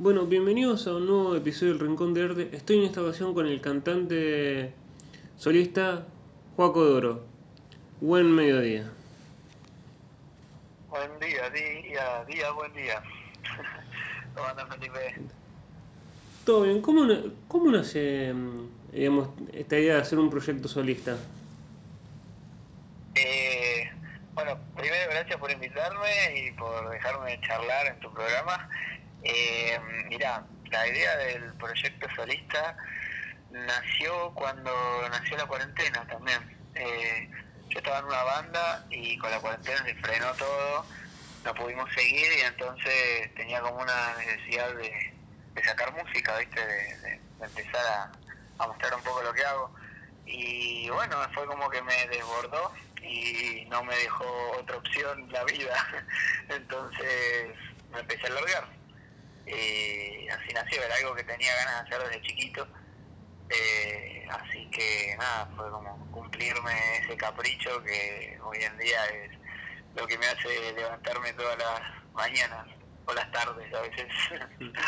Bueno, bienvenidos a un nuevo episodio del Rincón de Arte. Estoy en esta ocasión con el cantante solista Juaco Doro. Buen mediodía. Buen día, día, día, buen día. ¿Cómo andas, Felipe? Todo bien. ¿Cómo, cómo nace mm, digamos, esta idea de hacer un proyecto solista? Eh, bueno, primero gracias por invitarme y por dejarme charlar en tu programa. Eh, mirá, la idea del proyecto solista nació cuando nació la cuarentena también. Eh, yo estaba en una banda y con la cuarentena se frenó todo, no pudimos seguir y entonces tenía como una necesidad de, sacar música, ¿viste? De, empezar a, a mostrar un poco lo que hago. Y bueno, fue como que me desbordó y no me dejó otra opción la vida. Entonces me empecé a largar. Y así nació, era algo que tenía ganas de hacer desde chiquito. Eh, así que nada, fue como cumplirme ese capricho que hoy en día es lo que me hace levantarme todas las mañanas o las tardes a veces.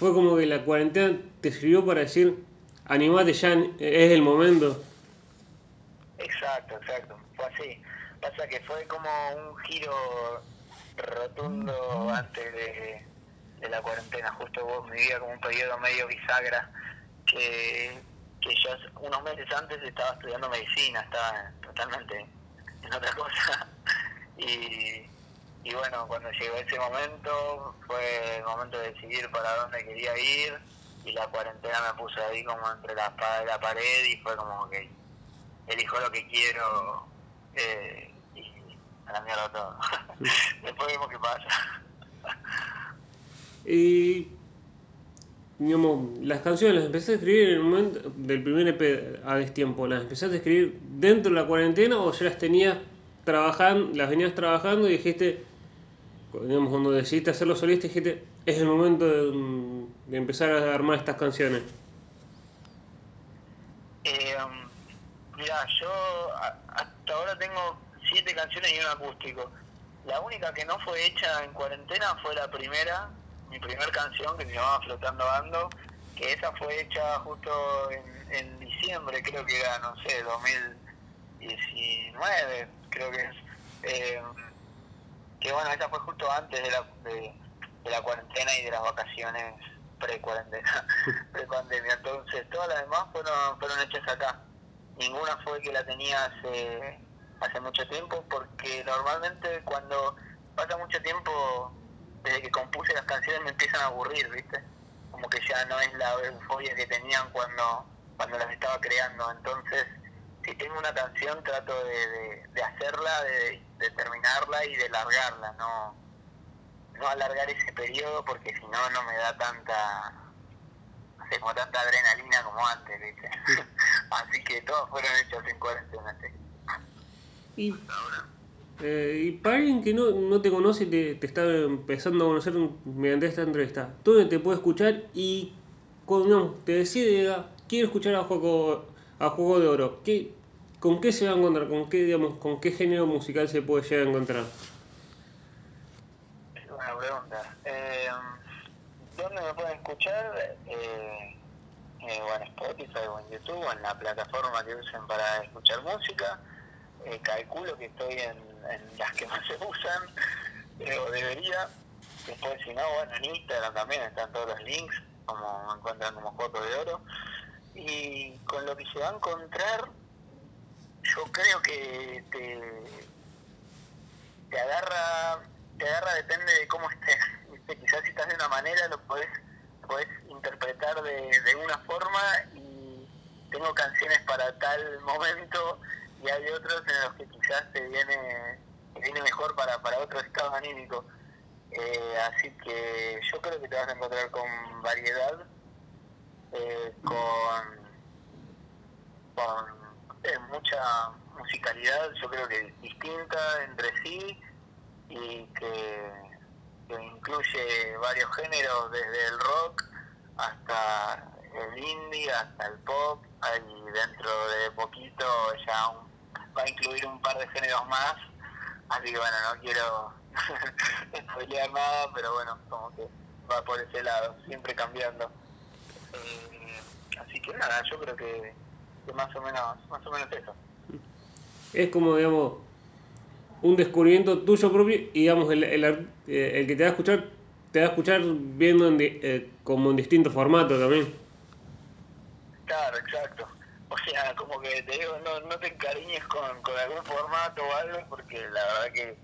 Fue como que la cuarentena te sirvió para decir, animate ya, es el momento. Exacto, exacto, fue así. Pasa que fue como un giro rotundo antes de, de la cuarentena, justo vos vivía como un periodo medio bisagra, que, que yo unos meses antes estaba estudiando medicina, estaba totalmente en otra cosa. Y, y bueno, cuando llegó ese momento, fue el momento de decidir para dónde quería ir, y la cuarentena me puso ahí como entre la espada y la pared, y fue como que elijo lo que quiero eh, y a la mierda todo. Después vemos qué pasa. Y, digamos, las canciones las empecé a escribir en el momento del primer EP a destiempo. ¿Las empezaste a escribir dentro de la cuarentena o ya las tenías trabajando, las venías trabajando y dijiste, digamos, cuando decidiste hacerlo solista, dijiste, es el momento de, empezar a armar estas canciones? Eh, mira, yo hasta ahora tengo siete canciones y un acústico. La única que no fue hecha en cuarentena fue la primera, mi primer canción que se llamaba Flotando Ando, que esa fue hecha justo en, diciembre, creo que era, no sé, 2019, creo que es. Eh, que bueno, esa fue justo antes de la, de, de la cuarentena y de las vacaciones pre-cuarentena, pre-pandemia. Entonces, todas las demás fueron, fueron hechas acá. Ninguna fue que la tenía hace, hace mucho tiempo, porque normalmente cuando pasa mucho tiempo, desde que compuse las canciones me empiezan a aburrir, ¿viste? Como que ya no es la euforia que tenían cuando, cuando las estaba creando. Entonces, si tengo una canción trato de, hacerla, de, terminarla y de largarla, no, no alargar ese periodo porque si no no me da tanta no como tanta adrenalina como antes, ¿viste? Así que todas fueron hechas en cuarentena, sí. Y, eh, y para alguien que no, no te conoce y te, te está empezando a conocer mediante esta entrevista, ¿dónde te puede escuchar? Y cuando digamos, te decide, quiero escuchar a Juego, a Juego de Oro, ¿qué, ¿con qué se va a encontrar? ¿Con qué, digamos, ¿Con qué género musical se puede llegar a encontrar? Es buena pregunta. Eh, ¿Dónde me pueden escuchar? Eh, eh, o en Spotify o en YouTube o en la plataforma que usen para escuchar música. Eh, calculo que estoy en, las que más se usan, eh, o debería. Después, si no, bueno, en Instagram también están todos los links, como encuentran como Juego de Oro. Y con lo que se va a encontrar, yo creo que te, te agarra, te agarra depende de cómo estés. ¿viste? Quizás si estás de una manera lo podés, interpretar de una forma y tengo canciones para tal momento y hay otros en los que quizás te viene, te viene mejor para, para otro estado anímico. Eh, así que yo creo que te vas a encontrar con variedad, eh, con, con eh, mucha musicalidad, yo creo que distinta entre sí y que, que incluye varios géneros, desde el rock hasta el indie, hasta el pop, y dentro de poquito ya un- va a incluir un par de géneros más, así que bueno, no quiero spoilear nada, pero bueno, como que va por ese lado, siempre cambiando. Eh, así que nada, yo creo que, que, más o menos más o menos eso. Es como, digamos, un descubrimiento tuyo propio y, digamos, el, el, eh, el que te va a escuchar, te va a escuchar viendo en, eh, como en distintos formatos también. Claro, exacto. O sea, como que te digo, no, no te encariñes con, con algún formato o algo, porque la verdad que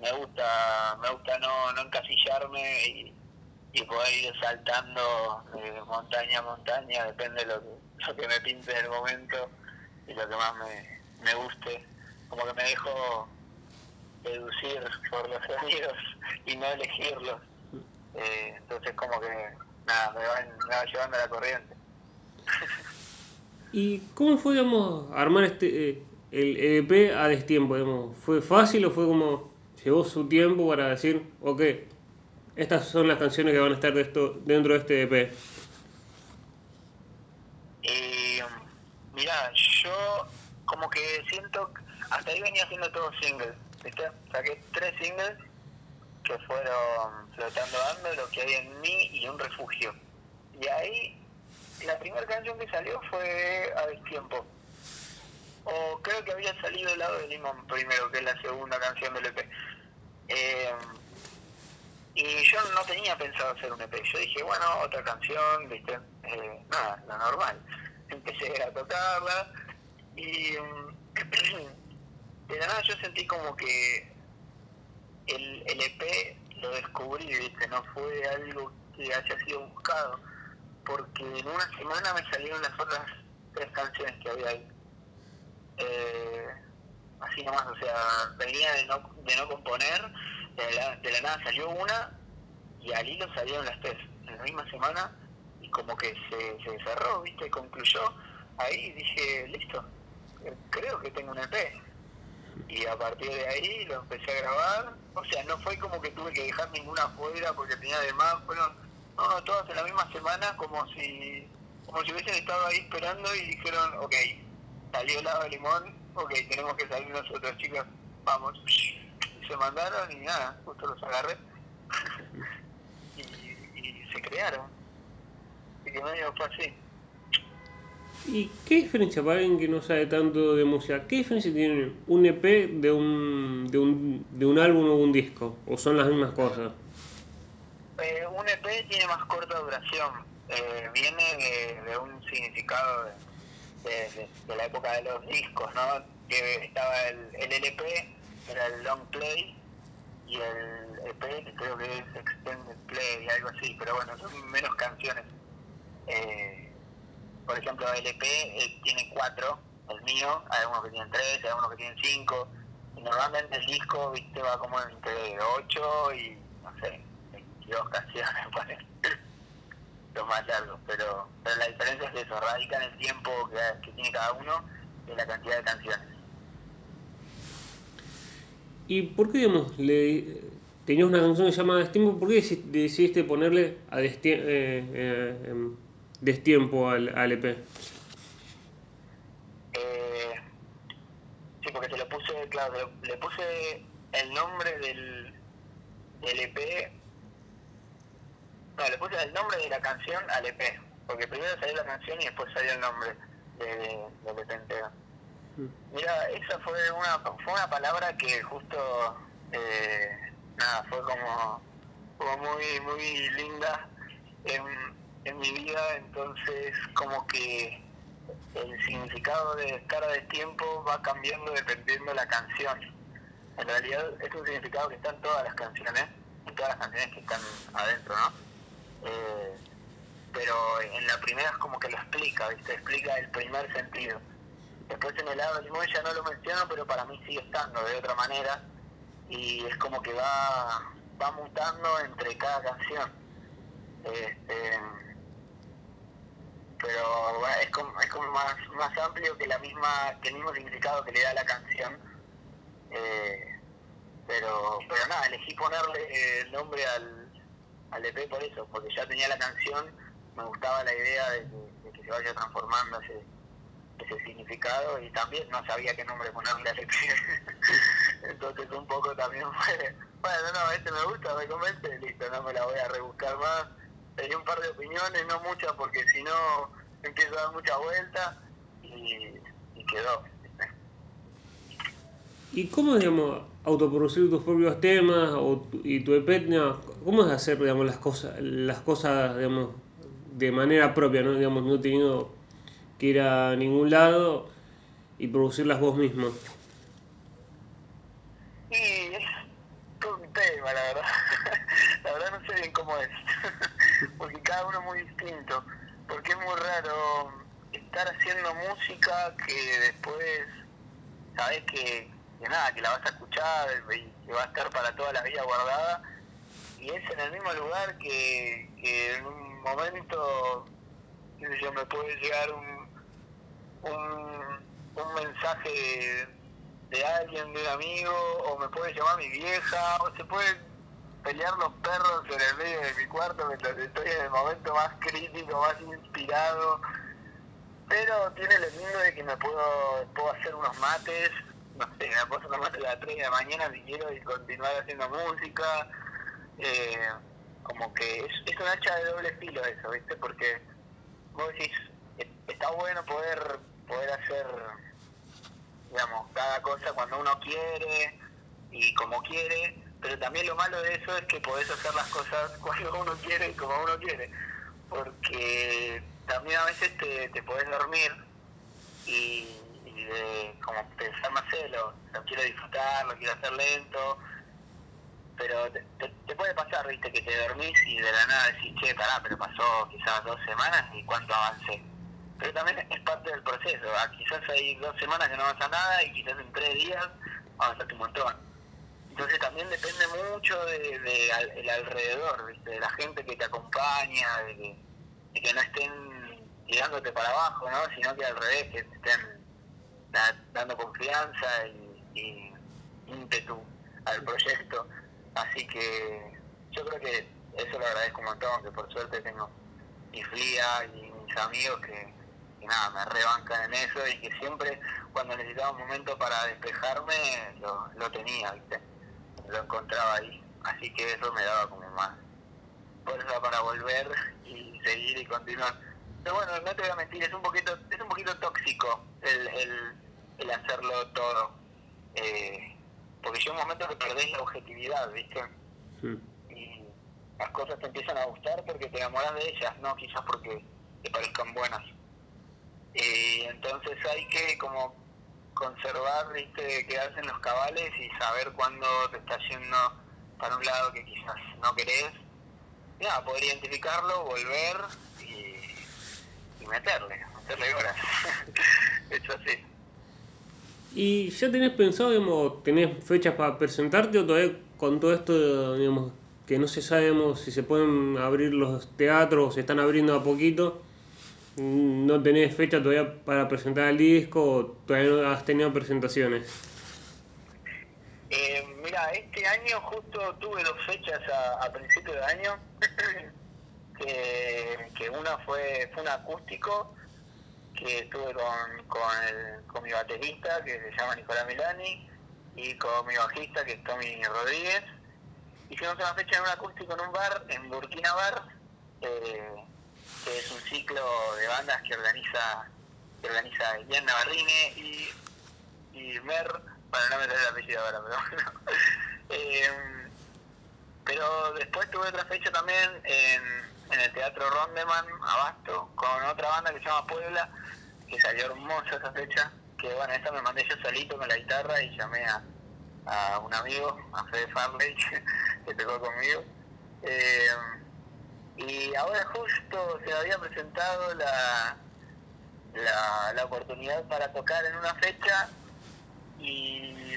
me gusta me gusta no, no encasillarme y, poder ir saltando de montaña a montaña, depende de lo que, lo que me pinte en el momento y lo que más me, me guste. Como que me dejo deducir por los sonidos y no elegirlos. Eh, entonces como que nada, me va, me va llevando a la corriente. ¿Y cómo fue, digamos, armar este eh, el EP a destiempo? Digamos? ¿Fue fácil o fue como llevó su tiempo para decir, ok, estas son las canciones que van a estar de esto, dentro de este EP? Eh, mira, yo como que siento, hasta ahí venía haciendo todos singles, ¿viste? Saqué tres singles que fueron Flotando Ando, Lo que hay en mí y Un Refugio. Y ahí la primera canción que salió fue A Destiempo. O creo que había salido El lado de Limón primero, que es la segunda canción del EP. Eh, y yo no tenía pensado hacer un EP. Yo dije, bueno, otra canción, ¿viste? Eh, nada, la normal. Empecé a tocarla y de la nada yo sentí como que el, el EP lo descubrí, ¿viste? No fue algo que haya sido buscado porque en una semana me salieron las otras tres canciones que había ahí. Eh, así nomás, o sea, venía de no, de no componer, de la, de la nada salió una y al hilo salieron las tres en la misma semana y como que se, se cerró, ¿viste? Concluyó. Ahí dije, listo, creo que tengo un EP. Y a partir de ahí lo empecé a grabar. O sea, no fue como que tuve que dejar ninguna fuera porque tenía de más. Fueron no, no, todas en la misma semana, como si como si hubiesen estado ahí esperando y dijeron, ok, salió el lado de limón, ok, tenemos que salir nosotros, chicos, vamos. Y se mandaron y nada, justo los agarré. y, se crearon. Y que medio fue así. ¿Y qué diferencia para alguien que no sabe tanto de música? ¿Qué diferencia tiene un EP de un, de un, de un álbum o un disco? ¿O son las mismas cosas? Eh, un EP tiene más corta duración. Eh, viene de, un significado de, la época de los discos, ¿no? Que estaba el, el LP, era el long play, y el EP, creo que es extended play, algo así, pero bueno, son menos canciones. Eh, por ejemplo, el EP eh, tiene cuatro, el mío, hay algunos que tienen tres, hay algunos que tienen cinco, y normalmente el disco, viste, va como entre ocho y, no sé, 22 canciones, pues, los más largos, pero, pero la diferencia es eso, radica en el tiempo que, que tiene cada uno y en la cantidad de canciones. ¿Y por qué, digamos, le, tenías una canción llamada Destiempo, por qué decidiste ponerle a Destiempo, eh, eh, Destiempo al, al EP? Eh, sí, porque se lo puse, claro, le, le puse el nombre del, del EP no, le puse el nombre de la canción al EP, porque primero salió la canción y después salió el nombre de, de, del EP entero. Mira, esa fue una, fue una palabra que justo, eh, nada, fue como, como muy, muy linda en, en mi vida, entonces como que el significado de estar a destiempo va cambiando dependiendo de la canción. En realidad es un significado que está en todas las canciones, en todas las canciones que están adentro, ¿no? Eh, pero en la primera es como que lo explica, ¿viste? Explica el primer sentido. Después en el lado del limón ya no lo menciono, pero para mí sigue estando de otra manera y es como que va, va mutando entre cada canción. Este, pero es como, es como más, más amplio que la misma que el mismo significado que le da la canción. Eh, pero, pero nada, elegí ponerle el nombre al, al EP por eso, porque ya tenía la canción, me gustaba la idea de que, se vaya transformando ese, significado y también no sabía qué nombre ponerle al EP. Entonces un poco también fue, bueno, no, este me gusta, me convence, listo, no me la voy a rebuscar más. Tenía un par de opiniones, no muchas, porque si no empiezo a dar mucha vuelta y quedó. ¿Y cómo, digamos, autoproducir tus propios temas o y tu EP, cómo es hacer, digamos, las cosas, las cosas, digamos, de manera propia, ¿no? Digamos, no teniendo que ir a ningún lado y producirlas vos mismo? Y es todo un tema, la verdad. la verdad no sé bien cómo es, porque cada uno es muy distinto, porque es muy raro estar haciendo música que después sabes que, que nada, que la vas a escuchar y que va a estar para toda la vida guardada, y es en el mismo lugar que, en un momento, me puede llegar un, un, un mensaje de alguien, de un amigo, o me puede llamar mi vieja, o se pueden pelear los perros en el medio de mi cuarto mientras estoy en el momento más crítico, más inspirado. Pero tiene lo lindo de que me puedo, puedo hacer unos mates, no sé, me puedo mates a las 3 de la mañana si quiero y continuar haciendo música. Eh, como que es, es un hacha de doble filo eso, ¿viste? Porque vos decís, está bueno poder, poder hacer, digamos, cada cosa cuando uno quiere y como quiere, pero también lo malo de eso es que podés hacer las cosas cuando uno quiere y como uno quiere, porque también a veces te, te podés dormir y, y de como pensar, no sé, lo, lo quiero disfrutar, lo quiero hacer lento, pero te, te, puede pasar, viste, que te dormís y de la nada decís, che, pará, pero pasó quizás dos semanas y cuánto avancé. Pero también es parte del proceso, ah, quizás hay dos semanas que no avanza nada y quizás en tres días avanzaste un montón. Entonces también depende mucho de, de, el alrededor, ¿viste? de la gente que te acompaña, de que, no estén tirándote para abajo, ¿no? sino que al revés, que estén da, dando confianza y, y ímpetu al proyecto. Así que yo creo que eso lo agradezco un montón, que por suerte tengo mi flia y mis amigos que, que, nada, me rebancan en eso y que siempre cuando necesitaba un momento para despejarme lo, lo tenía, ¿viste? Lo encontraba ahí. Así que eso me daba como más fuerza para volver y seguir y continuar. Pero bueno, no te voy a mentir, es un poquito, es un poquito tóxico el, el, el hacerlo todo. Eh, porque llega un momento que perdés la objetividad, ¿viste? Sí. Y las cosas te empiezan a gustar porque te enamoras de ellas, no quizás porque te parezcan buenas. Y entonces hay que como conservar, ¿viste? Quedarse en los cabales y saber cuándo te está yendo para un lado que quizás no querés. Y nada, poder identificarlo, volver y, y meterle, meterle horas. Eso así. ¿Y ya tenés pensado, digamos, tenés fechas para presentarte o todavía con todo esto, digamos, que no se sabe si se pueden abrir los teatros o se están abriendo a poquito? ¿No tenés fecha todavía para presentar el disco o todavía no has tenido presentaciones? Eh, mira, este año justo tuve dos fechas a, a principio de año, que una fue, fue un acústico que estuve con, con, el, con mi baterista, que se llama Nicolás Milani, y con mi bajista, que es Tommy Rodríguez. Hicimos una fecha en un acústico en un bar, en Burkina Bar, eh, que es un ciclo de bandas que organiza que organiza Ian Navarrine y, y Mer, bueno, no me trae el apellido ahora, pero bueno. eh, pero después tuve otra fecha también en, en el Teatro Rondeman, Abasto, con otra banda que se llama Puebla, que salió hermosa esa fecha, que bueno, esa me mandé yo solito con la guitarra y llamé a, a un amigo, a Fede Farley, que tocó conmigo. Eh, y ahora justo se había presentado la, la, la, oportunidad para tocar en una fecha y,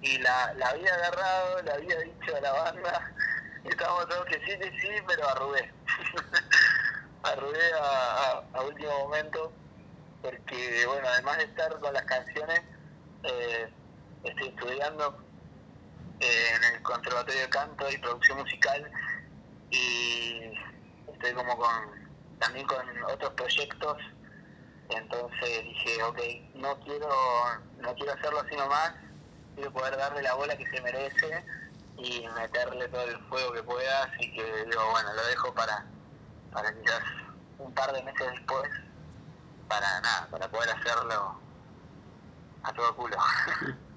y la, la había agarrado, le había dicho a la banda, estábamos todos que sí, que sí, pero arrugué. arrugué a, a, a último momento porque bueno, además de estar con las canciones, eh, estoy estudiando eh, en el Conservatorio de Canto y Producción Musical y estoy como con también con otros proyectos entonces dije ok no quiero no quiero hacerlo así nomás quiero poder darle la bola que se merece y meterle todo el fuego que pueda, así que digo, bueno, lo dejo para, para quizás un par de meses después, para nada, para poder hacerlo a todo culo.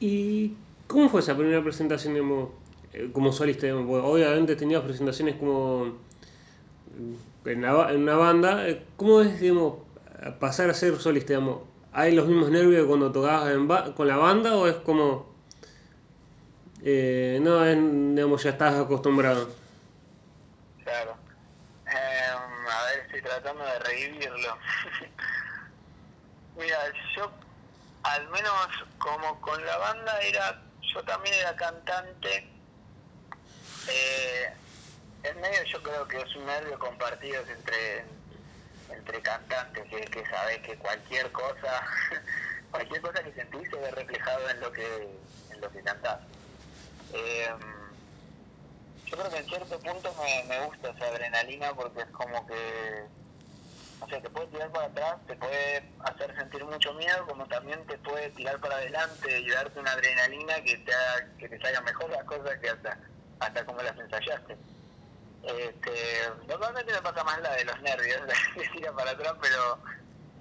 ¿Y cómo fue esa primera presentación eh, como solista? obviamente tenías presentaciones como en, una banda. Eh, ¿Cómo es digamos, pasar a ser solista? Digamos? ¿Hay los mismos nervios que cuando tocabas con la banda o es como... Eh, no, digamos, ya estás acostumbrado? Claro. Em, a ver, estoy tratando de revivirlo. Mira, yo al menos como con la banda era, yo también era cantante. Eh, en medio yo creo que es un nervio compartido entre entre cantantes que, que sabes que cualquier cosa cualquier cosa que sentís se ve reflejado en lo que en lo que cantás em, yo creo que en cierto punto me, me gusta esa adrenalina porque es como que o sea, te puede tirar para atrás, te puede hacer sentir mucho miedo, como también te puede tirar para adelante y darte una adrenalina que te haga, que te salgan mejor las cosas que hasta, hasta como las ensayaste. Este, normalmente me pasa más la de los nervios, que tira para atrás, pero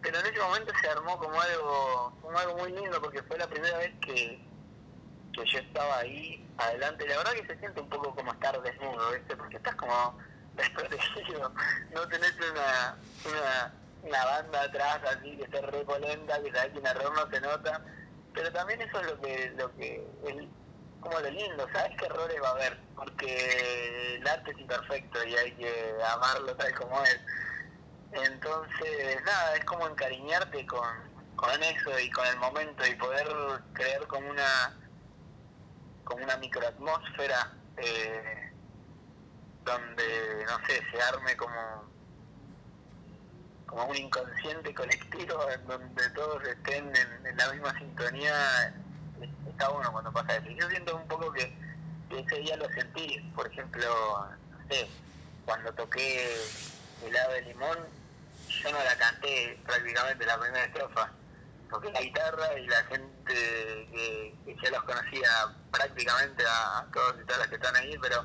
pero en ese momento se armó como algo como algo muy lindo porque fue la primera vez que, que yo estaba ahí adelante. La verdad que se siente un poco como estar desnudo, ¿viste? Porque estás como desprotegido, no tenés una, una, una banda atrás así que esté re polenta, que sabes que un error no se nota, pero también eso es lo que, lo que es como lo lindo, sabes qué errores va a haber, porque el arte es imperfecto y hay que amarlo tal como es. Entonces, nada, es como encariñarte con, con eso y con el momento y poder crear como una como una microatmósfera eh, donde, no sé, se arme como, como un inconsciente colectivo en donde todos estén en, la misma sintonía, está bueno cuando pasa eso. Yo siento un poco que, ese día lo sentí, por ejemplo, no sé, cuando toqué el lado de limón, yo no la canté prácticamente la primera estrofa. Toqué la guitarra y la gente que, ya los conocía prácticamente a todos y todas las que están ahí, pero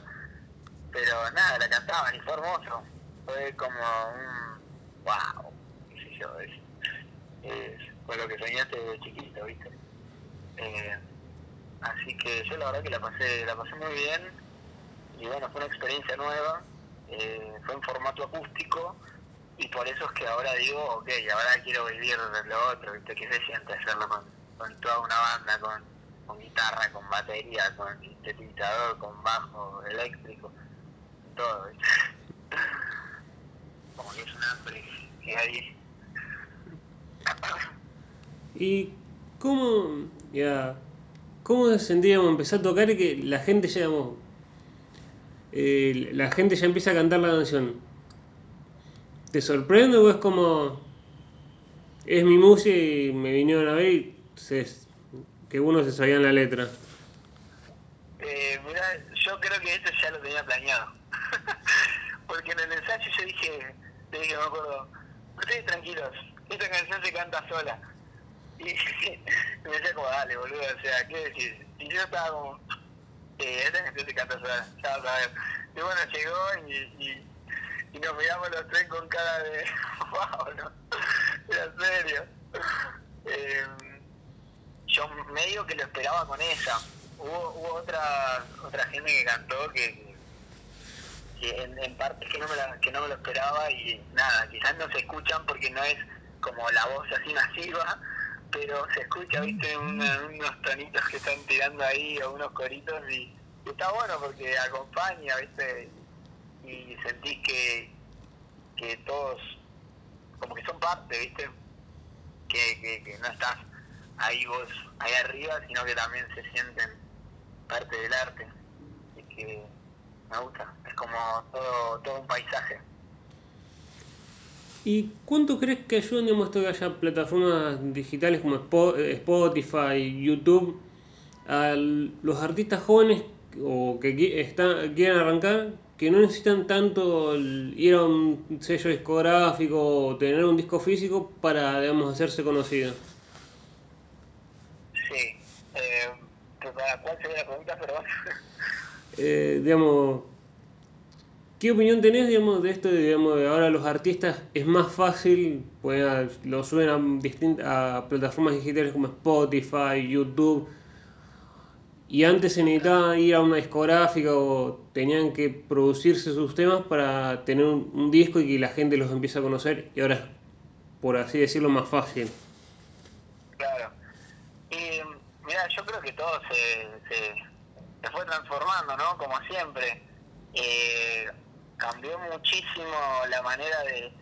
pero nada, la cantaban y fue hermoso. Fue como un wow, qué sé yo, es, fue lo que soñaste de chiquito, ¿viste? Eh, así que yo la verdad que la pasé, la pasé muy bien y bueno, fue una experiencia nueva, eh, fue en formato acústico y por eso es que ahora digo, ok, ahora quiero vivir lo otro, ¿viste? Que se siente hacerlo con, toda una banda, con, guitarra, con batería, con sintetizador, con bajo eléctrico todo, Como que es un hambre que hay. ¿Y cómo, ya, cómo sentíamos empezar a tocar y que la gente ya, eh, la gente ya empieza a cantar la canción? ¿Te sorprende o es como, es mi música y me vinieron a ver y que uno se sabía en la letra? Eh, mira, yo creo que esto ya lo tenía planeado. Porque en el ensayo yo dije, le dije, me acuerdo, ustedes tranquilos, esta canción se canta sola. Y me decía como, dale, boludo, o sea, ¿qué decir? Y yo estaba como, eh, esta canción se canta sola, ya vas a. Y bueno, llegó y, y nos miramos los tres con cara de, wow, ¿no? Era serio. Eh, yo medio que lo esperaba con esa. Hubo, hubo otra, otra gente que cantó que, en, en partes que no, me que no me lo esperaba y nada, quizás no se escuchan porque no es como la voz así masiva, pero se escucha, viste, unos tonitos que están tirando ahí o unos coritos y, está bueno porque acompaña, viste, y sentís que, que todos como que son parte, viste, que, no estás ahí vos, ahí arriba, sino que también se sienten parte del arte. y que me gusta, es como todo, todo un paisaje. ¿Y cuánto crees que digamos, esto que haya plataformas digitales como Spotify, YouTube, a los artistas jóvenes o que están, quieran arrancar, que no necesitan tanto ir a un sello discográfico o tener un disco físico para digamos, hacerse conocidos? Sí, ¿cuál sería la pregunta? Perdón. Eh, digamos, ¿qué opinión tenés digamos, de esto? Digamos, de ahora los artistas es más fácil, pues lo suben a, distintas, a plataformas digitales como Spotify, YouTube. Y antes se necesitaba ir a una discográfica o tenían que producirse sus temas para tener un, disco y que la gente los empiece a conocer. Y ahora es, por así decirlo, más fácil. Claro. Y mira, yo creo que todo se, se, se fue transformando, ¿no? Como siempre. Eh, cambió muchísimo la manera de,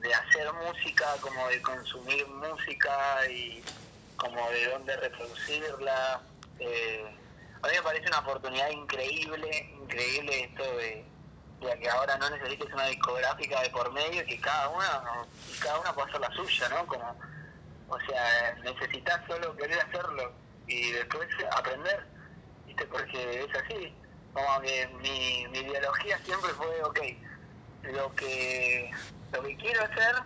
de hacer música, como de consumir música y como de dónde reproducirla. Eh, a mí me parece una oportunidad increíble, increíble esto de, de que ahora no necesites una discográfica de por medio, que cada una, y cada una puede hacer la suya, ¿no? Como, o sea, necesitas solo querer hacerlo y después aprender, ¿viste? Porque es así. Como que mi, mi ideología siempre fue, ok, lo que, lo que quiero hacer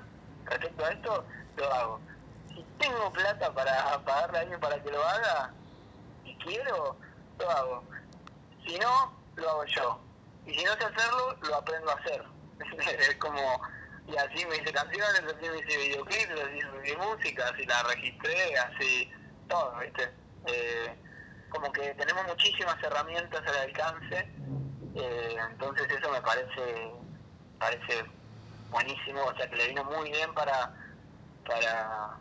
respecto a esto, lo hago. Si tengo plata para pagarle a alguien para que lo haga, y quiero, lo hago. Si no, lo hago yo. Y si no sé hacerlo, lo aprendo a hacer. es como, y así me hice canciones, así me hice videoclips, así subí música, así la registré, así todo, ¿viste? Eh, como que tenemos muchísimas herramientas al alcance, eh, entonces eso me parece parece buenísimo, o sea que le vino muy bien para para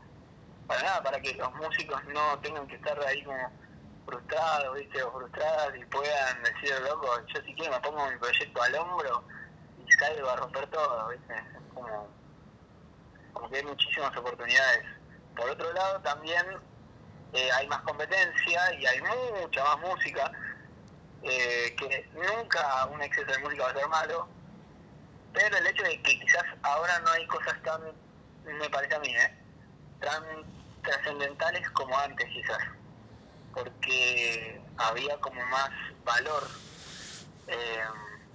para nada, para que los músicos no tengan que estar ahí como frustrados, ¿viste? O frustradas y puedan decir, loco, yo si quiero me pongo mi proyecto al hombro y salgo a romper todo, ¿viste? Es como, como que hay muchísimas oportunidades. Por otro lado, también eh, hay más competencia y hay mucha más música, eh, que nunca un exceso de música va a ser malo, pero el hecho de que quizás ahora no hay cosas tan, me parece a mí, ¿eh? tan trascendentales como antes quizás porque había como más valor, eh,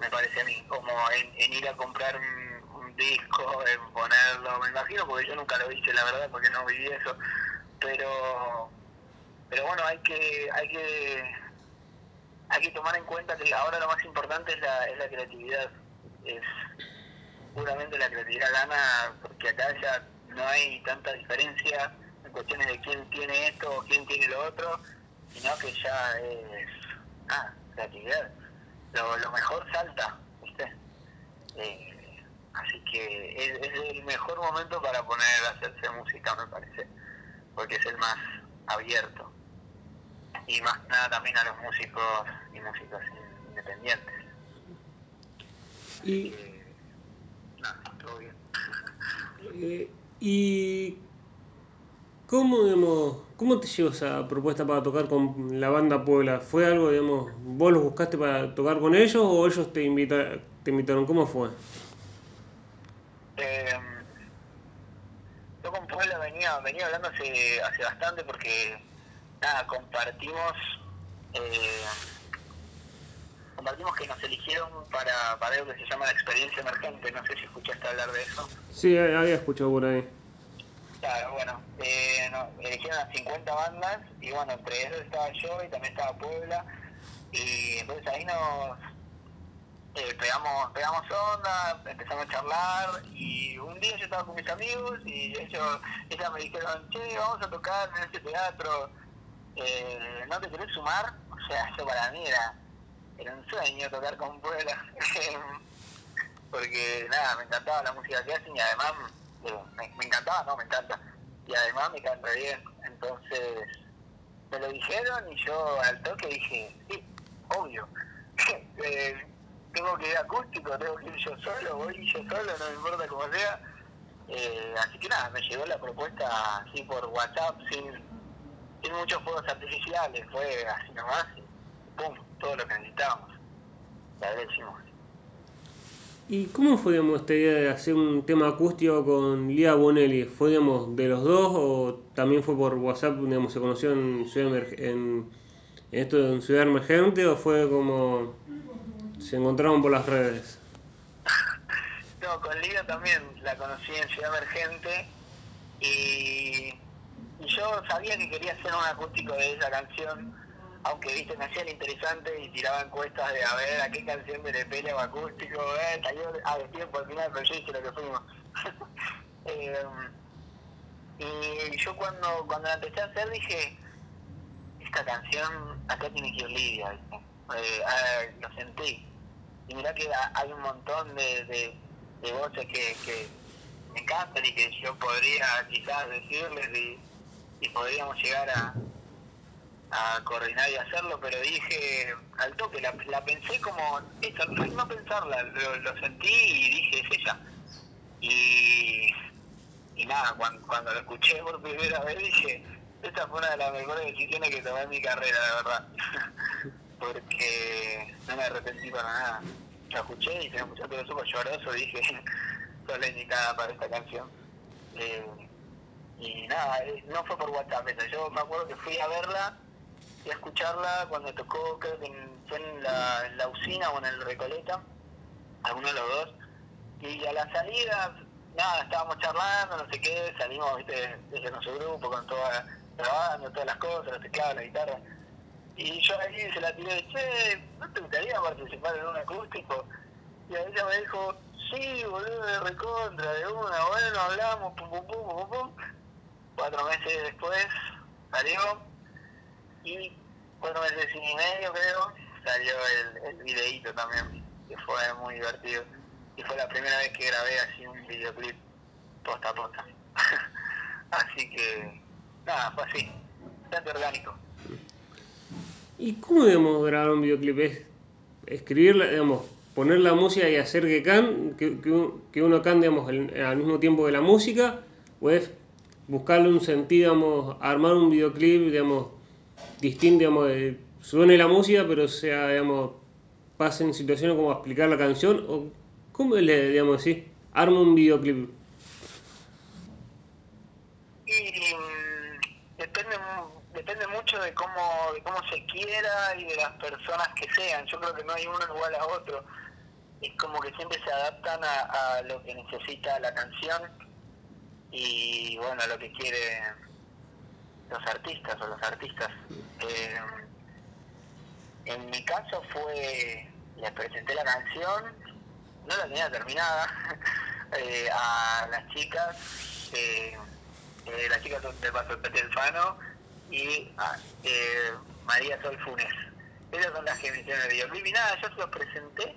me parece a mí, como en, ir a comprar un, un, disco, en ponerlo, me imagino, porque yo nunca lo hice, la verdad, porque no viví eso, pero pero bueno, hay que hay que hay que tomar en cuenta que ahora lo más importante es la, es la creatividad, es puramente la creatividad gana, porque acá ya no hay tanta diferencia en cuestiones de quién tiene esto o quién tiene lo otro, sino que ya es ah, creatividad. Lo, lo mejor salta, ¿viste? Eh, así que es, es, el mejor momento para poner a hacerse música, me parece, porque es el más abierto. Y más nada también a los músicos y músicos independientes. Y, que, nada, todo bien. eh, y ¿Cómo, digamos, ¿Cómo te llegó esa propuesta para tocar con la banda Puebla? ¿Fue algo, digamos, vos los buscaste para tocar con ellos o ellos te, invita, te invitaron? ¿Cómo fue? Eh, yo con Puebla venía, venía hablando hace, hace bastante porque, nada, compartimos, eh, compartimos que nos eligieron para, para algo que se llama la experiencia emergente. No sé si escuchaste hablar de eso. Sí, había escuchado por ahí. Claro, bueno, eh, eligieron a 50 bandas y bueno, entre ellos estaba yo y también estaba Puebla y entonces ahí nos eh, pegamos, pegamos onda, empezamos a charlar y un día yo estaba con mis amigos y ellos, ellas me dijeron, che, vamos a tocar en este teatro, eh, ¿no te querés sumar? O sea, eso para mí era, era un sueño tocar con Puebla, porque nada, me encantaba la música que hacen y además me, encantaba, no, me encanta. Y además me canta bien. Entonces, me lo dijeron y yo al toque dije, sí, obvio. eh, tengo que ir acústico, tengo que ir yo solo, voy yo solo, no me importa cómo sea. Eh, así que nada, me llegó la propuesta así por WhatsApp, sin, sin muchos fuegos artificiales, fue así nomás y pum, todo lo que necesitábamos. La agradecimos. ¿Y cómo fue digamos, esta idea de hacer un tema acústico con Lía Bonelli? ¿Fue digamos, de los dos o también fue por WhatsApp, digamos, se conoció en Ciudad, en, esto en Ciudad Emergente o fue como se encontraron por las redes? No, con Lía también la conocí en Ciudad Emergente y yo sabía que quería hacer un acústico de esa canción aunque viste me hacían interesante y tiraba encuestas de a ver a qué canción de Lepele o acústico, eh, salió a tiempo al final, pero yo hice lo que fuimos. eh, y yo cuando, cuando la empecé a hacer dije, esta canción acá tiene que ir Lidia, eh, lo sentí. Y mirá que hay un montón de, de, de voces que, que me encantan y que yo podría quizás decirles y, y podríamos llegar a, a coordinar y hacerlo, pero dije al toque, la, la pensé como, eso, no, pensarla, lo, sentí y dije, es ella. Y, y nada, cuando, cuando lo escuché por primera vez dije, esta fue una de las mejores decisiones que tomé en mi carrera, de verdad. Porque no me arrepentí para nada. La escuché y se me puso todo súper lloroso, dije, la indicada para esta canción. Eh, y nada, eh, no fue por WhatsApp esa, yo me acuerdo que fui a verla y a escucharla cuando tocó, creo que en, fue en la, la usina o en el Recoleta, alguno de los dos. Y a la salida, nada, estábamos charlando, no sé qué, salimos ¿viste? desde nuestro grupo con toda, grabando todas las cosas, los teclados, la guitarra. Y yo ahí se la tiré, che, ¿no te gustaría participar en un acústico? Y a ella me dijo, sí, boludo, de recontra, de una, bueno, hablamos, pum, pum, pum, pum, pum. Cuatro meses después salió y cuatro meses y medio creo salió el, el videíto también, que fue muy divertido. Y fue la primera vez que grabé así un videoclip posta a posta. así que, nada, fue así, bastante orgánico. ¿Y cómo debemos grabar un videoclip? ¿Es escribirla, digamos, poner la música y hacer que, can, que, que uno cante digamos, al mismo tiempo que la música? ¿O es buscarle un sentido, digamos, armar un videoclip, digamos, distinto, digamos, de, suene la música, pero sea, digamos, pase en situaciones como explicar la canción? ¿O cómo le, digamos así, arma un videoclip? Y depende depende mucho de cómo, de cómo se quiera y de las personas que sean. Yo creo que no hay uno igual a otro. Es como que siempre se adaptan a, a lo que necesita la canción y bueno, a lo que quieren los artistas o los artistas. Eh, en mi caso fue, les presenté la canción, no la tenía terminada, eh, a las chicas, eh, eh, las chicas son de Paso del Fano, y a, eh, María Sol Funes. Ellas son las que me hicieron el videoclip y nada, yo se los presenté,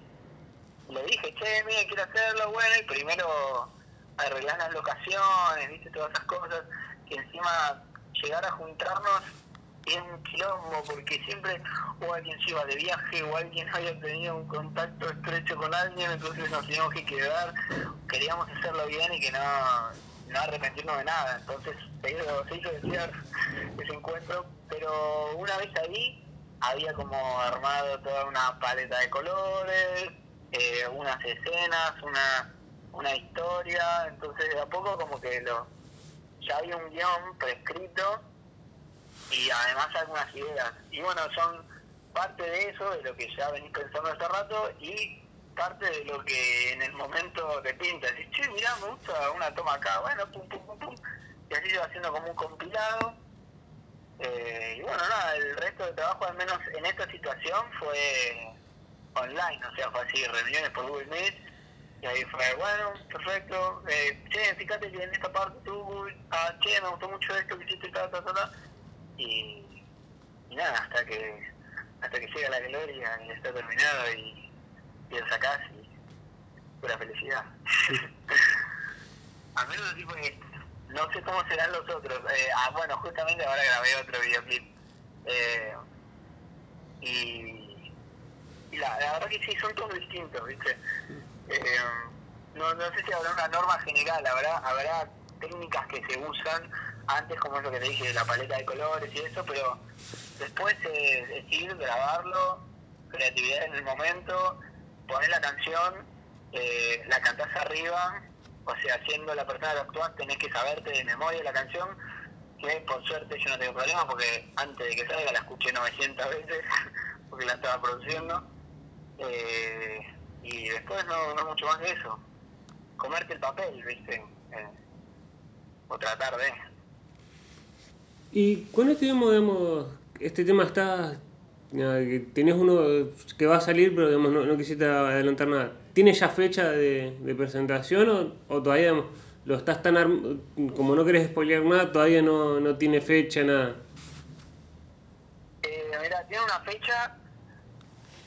le dije, che, mira, quiero hacerlo, bueno, y primero arreglar las locaciones, viste, todas esas cosas, que encima llegar a juntarnos es un quilombo, porque siempre o alguien se iba de viaje o alguien había tenido un contacto estrecho con alguien, entonces nos teníamos que quedar, queríamos hacerlo bien y que no, no arrepentirnos de nada, entonces se hizo, se hizo desear ese encuentro, pero una vez ahí había como armado toda una paleta de colores, eh, unas escenas, una, una historia, entonces de a poco como que lo ya había un guion prescrito y además algunas ideas. Y bueno, son parte de eso, de lo que ya venís pensando hace rato y parte de lo que en el momento te pinta. Decís, che, mirá, me gusta una toma acá, bueno, pum, pum, pum, pum. Y así se va haciendo como un compilado. Eh, y bueno, nada, el resto del trabajo, al menos en esta situación, fue online, o sea, fue así, reuniones por Google Meet. Y ahí fue, bueno, perfecto. Eh, che, fíjate que en esta parte tú, ah, che, me gustó mucho esto que hiciste, ta, ta, ta, ta. Y, y nada, hasta que hasta que llega la gloria y está terminado y, y lo sacás y pura felicidad. Al menos así fue esto. No sé cómo serán los otros. Eh, ah, bueno, justamente ahora grabé otro videoclip. Eh, y y la, la verdad que sí, son todos distintos, ¿viste? Eh, no, no sé si habrá una norma general, habrá, habrá técnicas que se usan antes, como es lo que te dije, la paleta de colores y eso, pero después es, es ir, grabarlo, creatividad en el momento, poner la canción, eh, la cantás arriba, o sea, siendo la persona que actúas tenés que saberte de memoria la canción, que por suerte yo no tengo problema porque antes de que salga la escuché 900 veces, porque la estaba produciendo. Eh, y después no, no mucho más de eso. Comerte el papel, ¿viste? Eh, o tratar de. Y con este, digamos, digamos, este tema está tenés uno que va a salir, pero digamos, no, no quisiste adelantar nada. ¿Tiene ya fecha de, de presentación o, o todavía digamos, lo estás tan arm- como no querés spoilear nada, todavía no, no tiene fecha, nada? Eh, mira, tiene una fecha,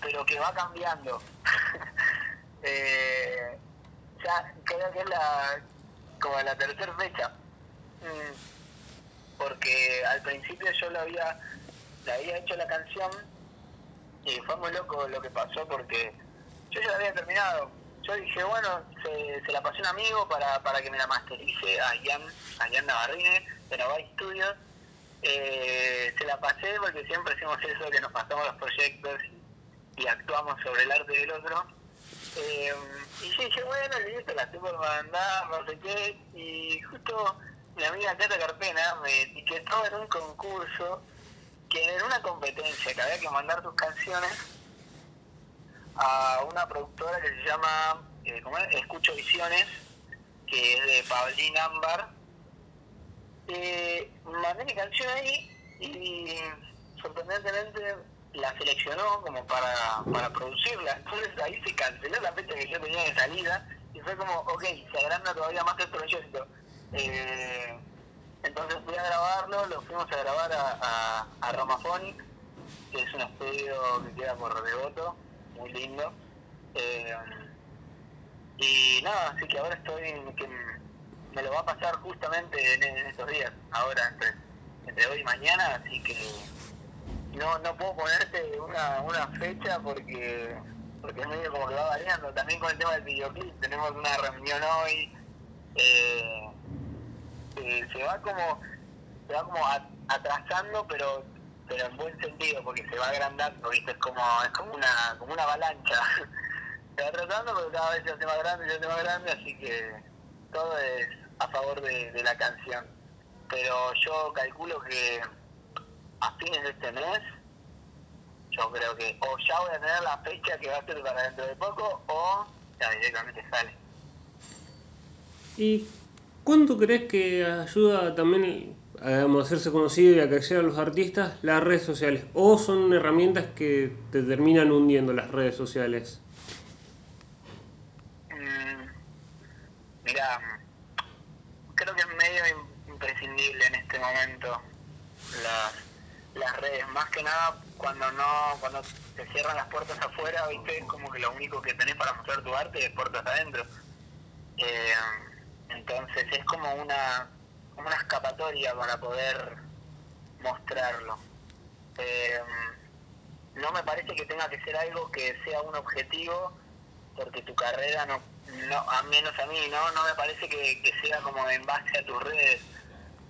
pero que va cambiando. eh, ya creo que es la como la tercera fecha. Mm, porque al principio yo lo había, le había hecho la canción y fue muy loco lo que pasó porque yo ya la había terminado. Yo dije, bueno, se, se la pasé a un amigo para, para que me la masterice, a Ian, a Ian Navarrine, de Novai Studios. Eh, se la pasé porque siempre hacemos eso, que nos pasamos los proyectos y, y actuamos sobre el arte del otro. Eh, y yo dije, bueno, listo, la estoy por mandar, no sé qué. Y justo mi amiga Cata Carpena me etiquetó en un concurso que en una competencia que había que mandar tus canciones a una productora que se llama eh. Escucho Visiones, que es de Paulín Ámbar. Eh, mandé mi canción ahí y sorprendentemente la seleccionó como para, para producirla. Entonces ahí se canceló la fecha que yo tenía de salida y fue como, ok, se agranda todavía más el proyecto. Eh, entonces fui a grabarlo, lo fuimos a grabar a, a, a que es un estudio que queda por Devoto, muy lindo. Eh, y nada, así que ahora estoy, me lo va a pasar justamente en, en estos días, ahora entre, entre hoy y mañana, así que no no puedo ponerte una, una fecha porque porque es medio como que va variando. También con el tema del videoclip, tenemos una reunión hoy. Eh, eh, se va como se va como atrasando pero pero en buen sentido porque se va agrandando viste es como es como una como una avalancha se va atrasando pero cada vez se hace más grande se hace más grande así que todo es a favor de la canción pero yo calculo que a fines de este mes yo creo que o ya voy a tener la fecha que va a ser para dentro de poco o ya directamente sale ¿Y cuánto crees que ayuda también a digamos, hacerse conocido y a crecer a los artistas las redes sociales? ¿O son herramientas que te terminan hundiendo las redes sociales? Mm, Mira, creo que es medio im- imprescindible en este momento las, las redes, más que nada cuando no cuando te cierran las puertas afuera, viste, es como que lo único que tenés para mostrar tu arte es puertas adentro. Eh, entonces es como una como una escapatoria para poder mostrarlo. Eh, no me parece que tenga que ser algo que sea un objetivo porque tu carrera no, no a menos a mí no no me parece que, que sea como en base a tus redes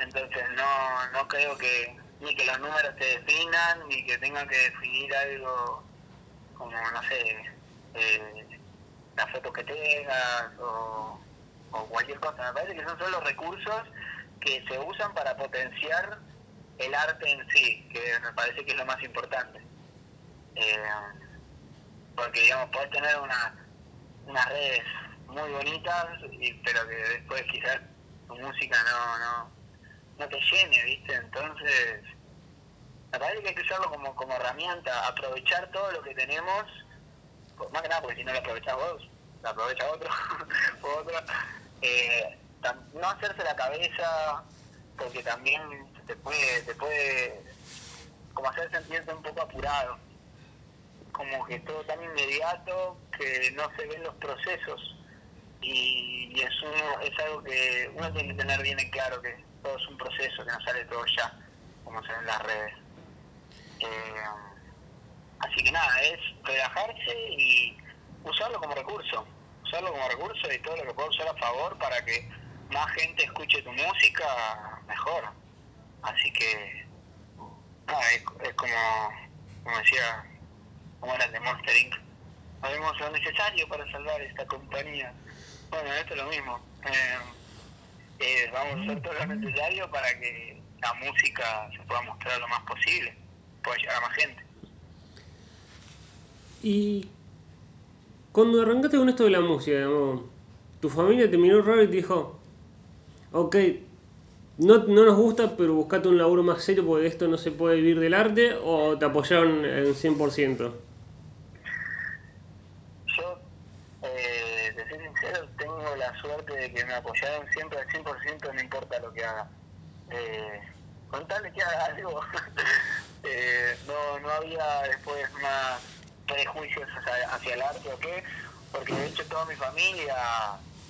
entonces no no creo que ni que los números te definan ni que tengan que definir algo como no sé eh, las fotos que tengas o, o cualquier cosa. Me parece que son solo recursos que se usan para potenciar el arte en sí que me parece que es lo más importante. Eh, porque digamos podés tener una, unas redes muy bonitas y, pero que después quizás tu música no no no te llene viste entonces me parece que hay que usarlo como como herramienta aprovechar todo lo que tenemos más que nada porque si no lo aprovechás vos lo aprovecha otro o otro eh, no hacerse la cabeza porque también te puede te puede como hacer sentirte un poco apurado. Como que todo tan inmediato que no se ven los procesos. Y, y es uno, es algo que uno tiene que tener bien en claro que todo es un proceso que no sale todo ya como se ve en las redes Eh, así que nada es relajarse y usarlo como recurso usarlo como recurso y todo lo que pueda usar a favor para que más gente escuche tu música mejor así que nada, es, es como como decía como era el de Monster Inc. Haremos lo necesario para salvar esta compañía. Bueno, esto es lo mismo. Eh, eh, vamos a hacer todo lo necesario para que la música se pueda mostrar lo más posible, pueda llegar a más gente. Y cuando arrancaste con esto de la música, digamos, tu familia te miró raro y te dijo, ok, no, no nos gusta, pero buscate un laburo más serio porque de esto no se puede vivir del arte o te apoyaron en 100%? Yo, eh, de ser sincero, tengo la suerte de que me apoyaron siempre al 100%, no importa lo que haga. Eh, con que haga algo, eh, no, no había después más prejuicios hacia, el arte o qué, porque de hecho toda mi familia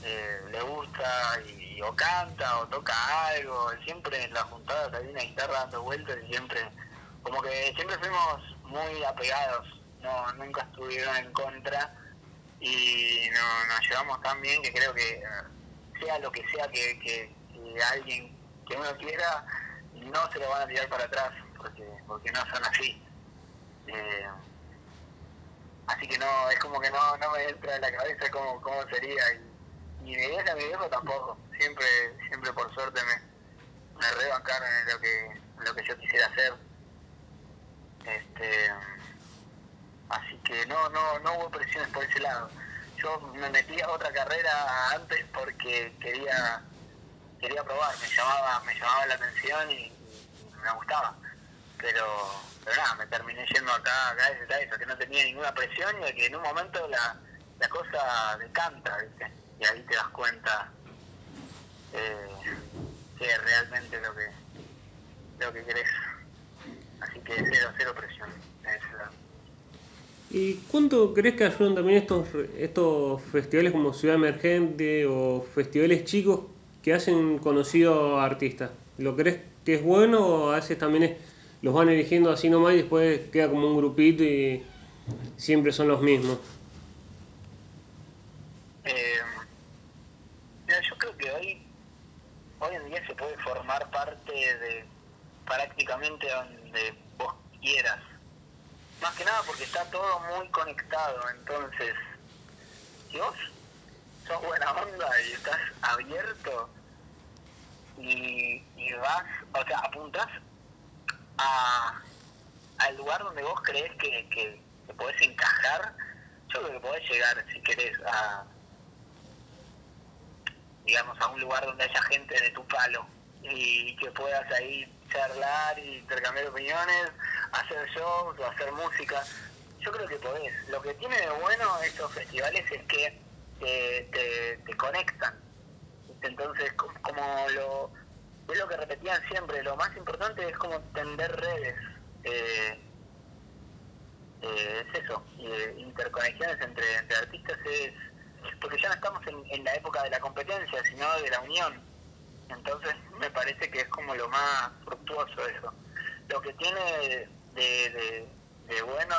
eh, le gusta y, o canta o toca algo, siempre en las juntadas hay una guitarra dando vueltas y siempre, como que siempre fuimos muy apegados, no nunca estuvieron en contra y no, nos llevamos tan bien que creo que sea lo que sea que, que, alguien que uno quiera, no se lo van a tirar para atrás, porque, porque no son así. Eh, así que no, es como que no, no me entra en la cabeza cómo, cómo sería. Y, ni mi vieja mi viejo tampoco. Siempre, siempre por suerte me, me rebancaron en lo que, lo que yo quisiera hacer. Este, así que no, no, no hubo presiones por ese lado. Yo me metí a otra carrera antes porque quería, quería probar, me llamaba, me llamaba la atención y, me gustaba. Pero, pero nada, me terminé yendo acá, acá a eso, que no tenía ninguna presión y que en un momento la, la cosa decanta, ¿viste? y ahí te das cuenta eh, que es realmente lo que lo que querés. Así que cero, cero presión. ¿Y cuánto crees que ayudan también estos, estos festivales como Ciudad Emergente o festivales chicos que hacen conocidos artistas? ¿Lo crees que es bueno o a veces también es, los van eligiendo así nomás y después queda como un grupito y siempre son los mismos? Eh, yo creo que hoy, hoy en día se puede formar parte de prácticamente donde vos quieras. Más que nada porque está todo muy conectado, entonces, si vos sos buena onda y estás abierto y, vas, o sea, apuntás a, al lugar donde vos crees que, que, que podés encajar, yo creo que podés llegar, si querés, a digamos, a un lugar donde haya gente de tu palo y que puedas ahí charlar y intercambiar opiniones, hacer shows o hacer música. Yo creo que podés. Lo que tiene de bueno estos festivales es que te, te, conectan. Entonces, como, lo, es lo que repetían siempre, lo más importante es como tender redes. Eh, eh, es eso, eh, interconexiones entre, entre artistas es porque ya no estamos en, en, la época de la competencia, sino de la unión. Entonces me parece que es como lo más fructuoso eso. Lo que tiene de, de, bueno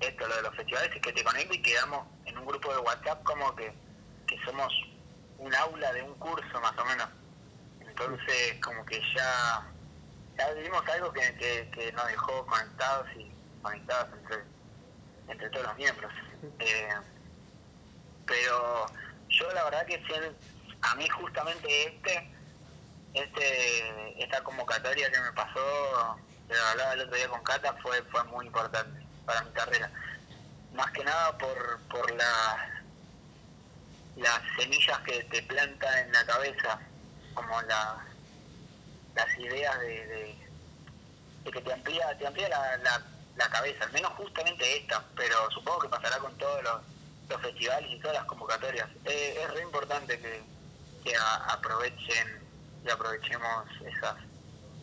esto, lo de los festivales, es que te conecta y quedamos en un grupo de WhatsApp como que, que somos un aula de un curso más o menos. Entonces como que ya, ya vivimos algo que, que, que nos dejó conectados y conectados entre, entre todos los miembros. Eh, pero yo la verdad que a mí justamente este, este, esta convocatoria que me pasó, hablaba el otro día con Cata, fue, fue muy importante para mi carrera. Más que nada por, por la, las semillas que te planta en la cabeza, como la, las ideas de, de, que te amplía, te amplía la, la, la cabeza, al menos justamente esta, pero supongo que pasará con todos los los festivales y todas las convocatorias. Eh, es re importante que, que aprovechen y aprovechemos esas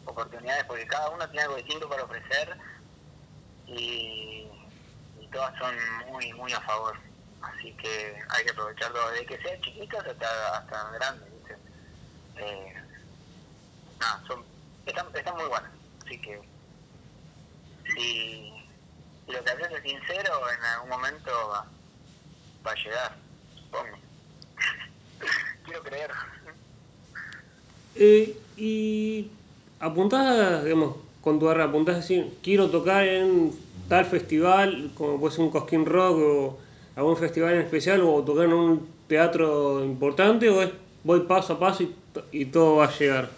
oportunidades porque cada uno tiene algo distinto para ofrecer y, todas son muy muy a favor. Así que hay que aprovechar todo, desde que sean chiquitas hasta, hasta grandes. Eh, son, están, están muy buenas. Así que si, si lo que haces es sincero, en algún momento va, va a llegar, supongo. Quiero creer. Eh, y apuntás, digamos, con tu arra, apuntás a decir, quiero tocar en tal festival, como puede ser un Cosquín Rock o algún festival en especial, o tocar en un teatro importante, o es voy paso a paso y, y todo va a llegar.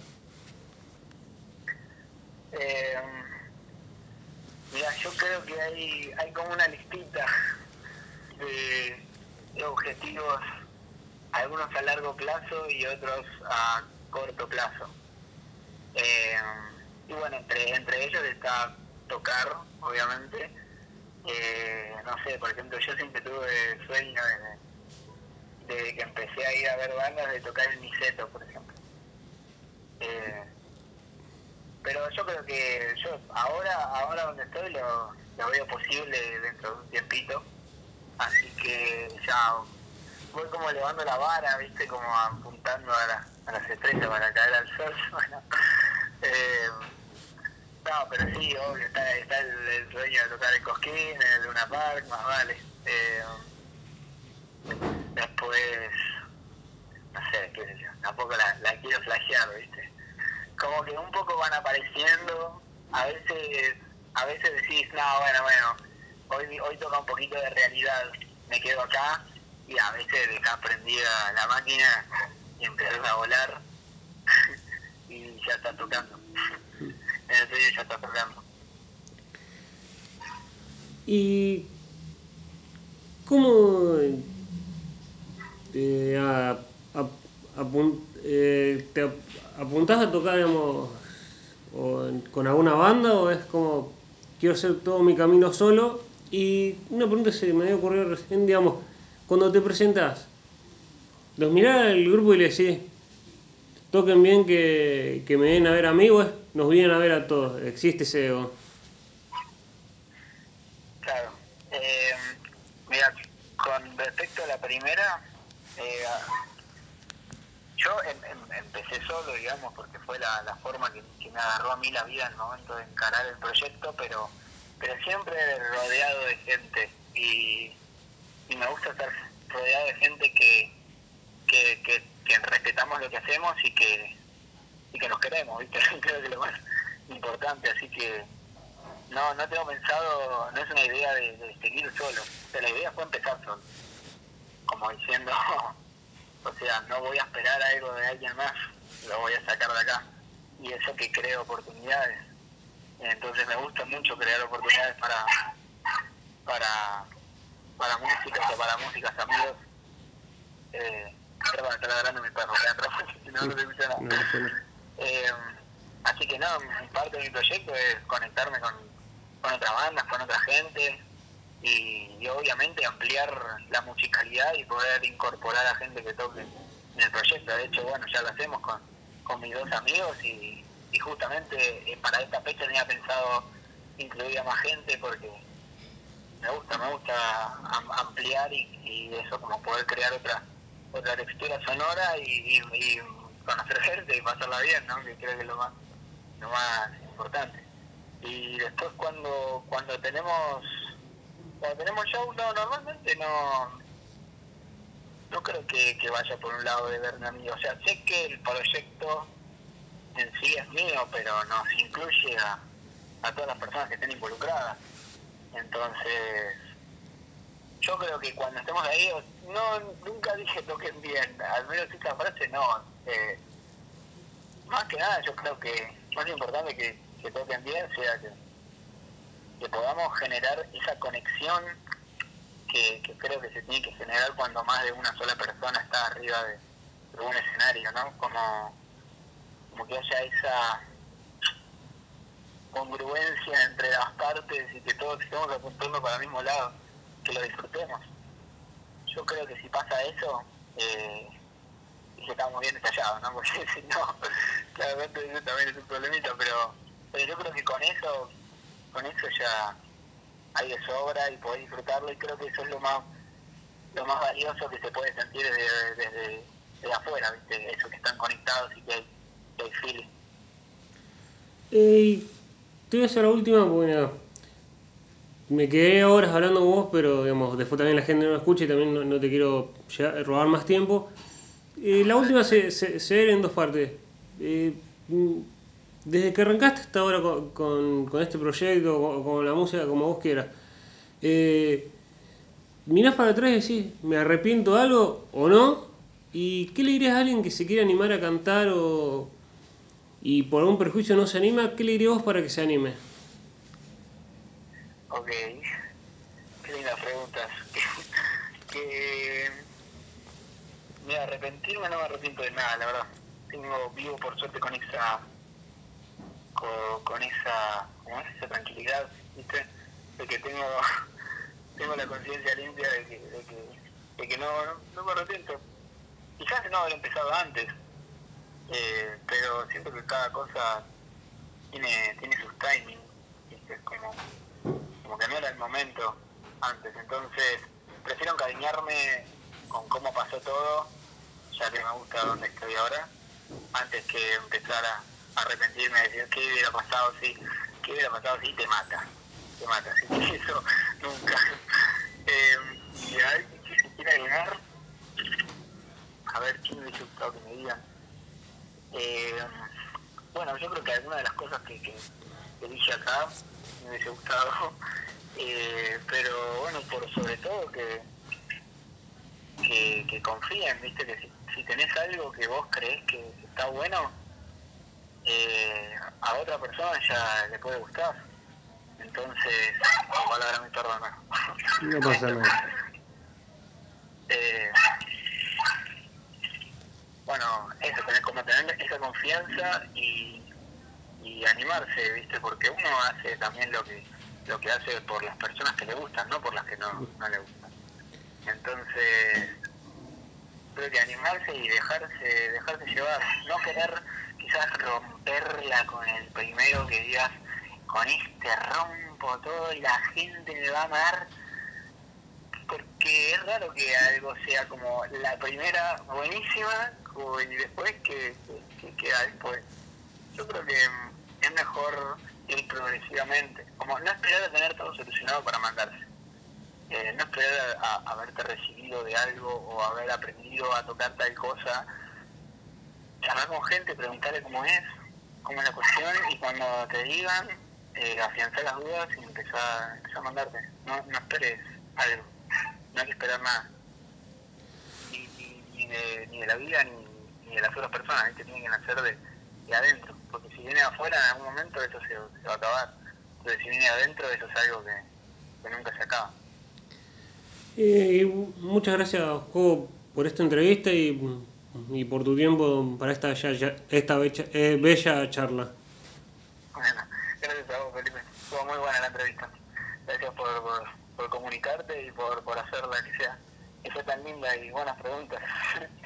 Eh, yo creo que hay, como una listita de objetivos, algunos a largo plazo y otros a corto plazo. Eh, y bueno, entre, entre ellos está tocar, obviamente. Eh, no sé, por ejemplo, yo siempre tuve el sueño de, que empecé a ir a ver bandas de tocar el Niceto, por ejemplo. Eh, pero yo creo que yo ahora ahora donde estoy lo, lo veo posible dentro de un tiempito así que ya voy como elevando la vara viste como apuntando a, a las estrellas para caer al sol bueno eh, no pero sí obvio está, está el, sueño de tocar el Cosquín el Luna Park más vale. Eh, después no sé qué sé tampoco la, quiero flashear viste como que un poco van apareciendo, a veces, a veces decís, no, bueno, bueno, hoy, hoy toca un poquito de realidad, me quedo acá, y a veces dejas prendida la máquina y empiezas a volar ya está tocando. en el serio ya está tocando. ¿Y cómo eh, a, a, apun- eh, te ap- apuntás a tocar, digamos, o en- con alguna banda o es como quiero hacer todo mi camino solo? Y una pregunta se me había ocurrido recién, digamos, cuando te presentas, ¿los mirás al grupo y le decís, toquen bien que, que me den a ver a mí o es, nos vienen a ver a todos? ¿Existe ese ego? Claro. Eh, mira, con respecto a la primera, eh, yo em- em- empecé solo, digamos, porque fue la, la forma que, que me agarró a mí la vida en el momento de encarar el proyecto, pero pero siempre rodeado de gente y, y me gusta estar rodeado de gente que, que, que, que respetamos lo que hacemos y que, y que nos queremos, ¿viste? creo que es lo más importante, así que no, no tengo pensado, no es una idea de, seguir solo, la idea fue empezar solo, como diciendo, o sea, no voy a esperar algo de alguien más, lo voy a sacar de acá, y eso que creo oportunidades, entonces me gusta mucho crear oportunidades para, para, para músicas o para músicas amigos, eh, perdón, está ladrando mi perro, voy a entrar, si no, no se escucha nada. No, eso no. Eh, así que no, parte de mi proyecto es conectarme con, con otras bandas, con otra gente y, y obviamente ampliar la musicalidad y poder incorporar a gente que toque en el proyecto. De hecho, bueno, ya lo hacemos con, con mis dos amigos y, y justamente eh, para esta fecha tenía pensado incluir a más gente porque me gusta, me gusta am- ampliar y, y eso, como poder crear otra textura sonora y, conocer gente y pasarla bien, ¿no? Que creo que es lo más, lo más importante. Y después cuando cuando tenemos cuando tenemos show, no, normalmente no no creo que, vaya por un lado de verme a mí. O sea, sé que el proyecto en sí es mío, pero nos incluye a todas las personas que estén involucradas. Entonces, yo creo que cuando estemos ahí, no nunca dije toquen bien, al menos esta frase no. Eh, más que nada, yo creo que más importante que, que toquen bien sea que, que podamos generar esa conexión que, creo que se tiene que generar cuando más de una sola persona está arriba de, de un escenario, ¿no? Como, como que haya esa congruencia entre las partes y que todos estemos apuntando para el mismo lado, que lo disfrutemos. Yo creo que si pasa eso, eh, estamos bien estallados, ¿no? Porque si no, claramente eso también es un problemita, pero, pero yo creo que con eso, con eso ya hay de sobra y podés disfrutarlo y creo que eso es lo más lo más valioso que se puede sentir desde, desde, afuera, ¿viste? Eso que están conectados y que hay, que hay feeling. Eh, te voy a hacer la última nada, me quedé horas hablando con vos, pero digamos, después también la gente no lo escucha y también no, te quiero robar más tiempo. La última se, se, ve en dos partes. Eh, desde que arrancaste hasta ahora con, este proyecto, con, con la música, como vos quieras, eh, mirás para atrás y decís, ¿me arrepiento de algo o no? ¿Y qué le dirías a alguien que se quiere animar a cantar o, y por algún perjuicio no se anima, ¿qué le dirías vos para que se anime? Ok, qué lindas preguntas. que, mira, arrepentirme no me arrepiento de nada, la verdad. tengo vivo por suerte con esa con, esa, ¿cómo es? esa tranquilidad, ¿viste? De que tengo, tengo la conciencia limpia de que, de que, de que no, no, no me arrepiento. Quizás no haber empezado antes, eh, pero siento que cada cosa tiene, tiene sus timings, ¿viste? Como, como que no era el momento antes, entonces prefiero encariñarme con cómo pasó todo, ya que me gusta donde estoy ahora, antes que empezar a arrepentirme de decir qué hubiera pasado si, qué hubiera pasado si te mata, te mata, así que eso nunca. Eh, y alguien que se quiera agregar, a ver quién me gustado que me digan. Eh, bueno, yo creo que alguna de las cosas que, que, que dije acá me hubiese gustado, eh, pero bueno, por sobre todo que, que, que confíen, viste, que si, si tenés algo que vos creés que está bueno, eh, a otra persona ya le puede gustar. Entonces, palabra mi perdón. No pasa nada. Eh, bueno, eso, tener, como tener esa confianza y, y animarse, ¿viste? Porque uno hace también lo que lo que hace por las personas que le gustan, no por las que no, no le gustan. Entonces, creo que animarse y dejarse dejarse llevar, no querer quizás romperla con el primero que digas, con este rompo todo y la gente me va a amar, porque es raro que algo sea como la primera buenísima y después que, que, que queda después. Yo creo que es mejor ir progresivamente, como no esperar a tener todo solucionado para mandarse. Eh, no esperar a, haberte recibido de algo o haber aprendido a tocar tal cosa charlar con gente, preguntarle cómo es, cómo es la cuestión y cuando te digan, eh, afianzar las dudas y empezar, a mandarte. No, esperes algo, no hay que esperar nada. Ni, de, la vida ni, de las otras personas, que tienen que nacer de adentro. Porque si viene afuera, en algún momento eso se, se va a acabar. Entonces, si viene de adentro, eso es algo que, que nunca se acaba. Eh, muchas gracias, Jo, por esta entrevista y y por tu tiempo para esta, ya, ya, esta bella, eh, bella charla. Bueno, gracias a vos, Felipe. Fue muy buena la entrevista. Gracias por, por, por comunicarte y por, por hacerla que sea, que sea tan linda y buenas preguntas.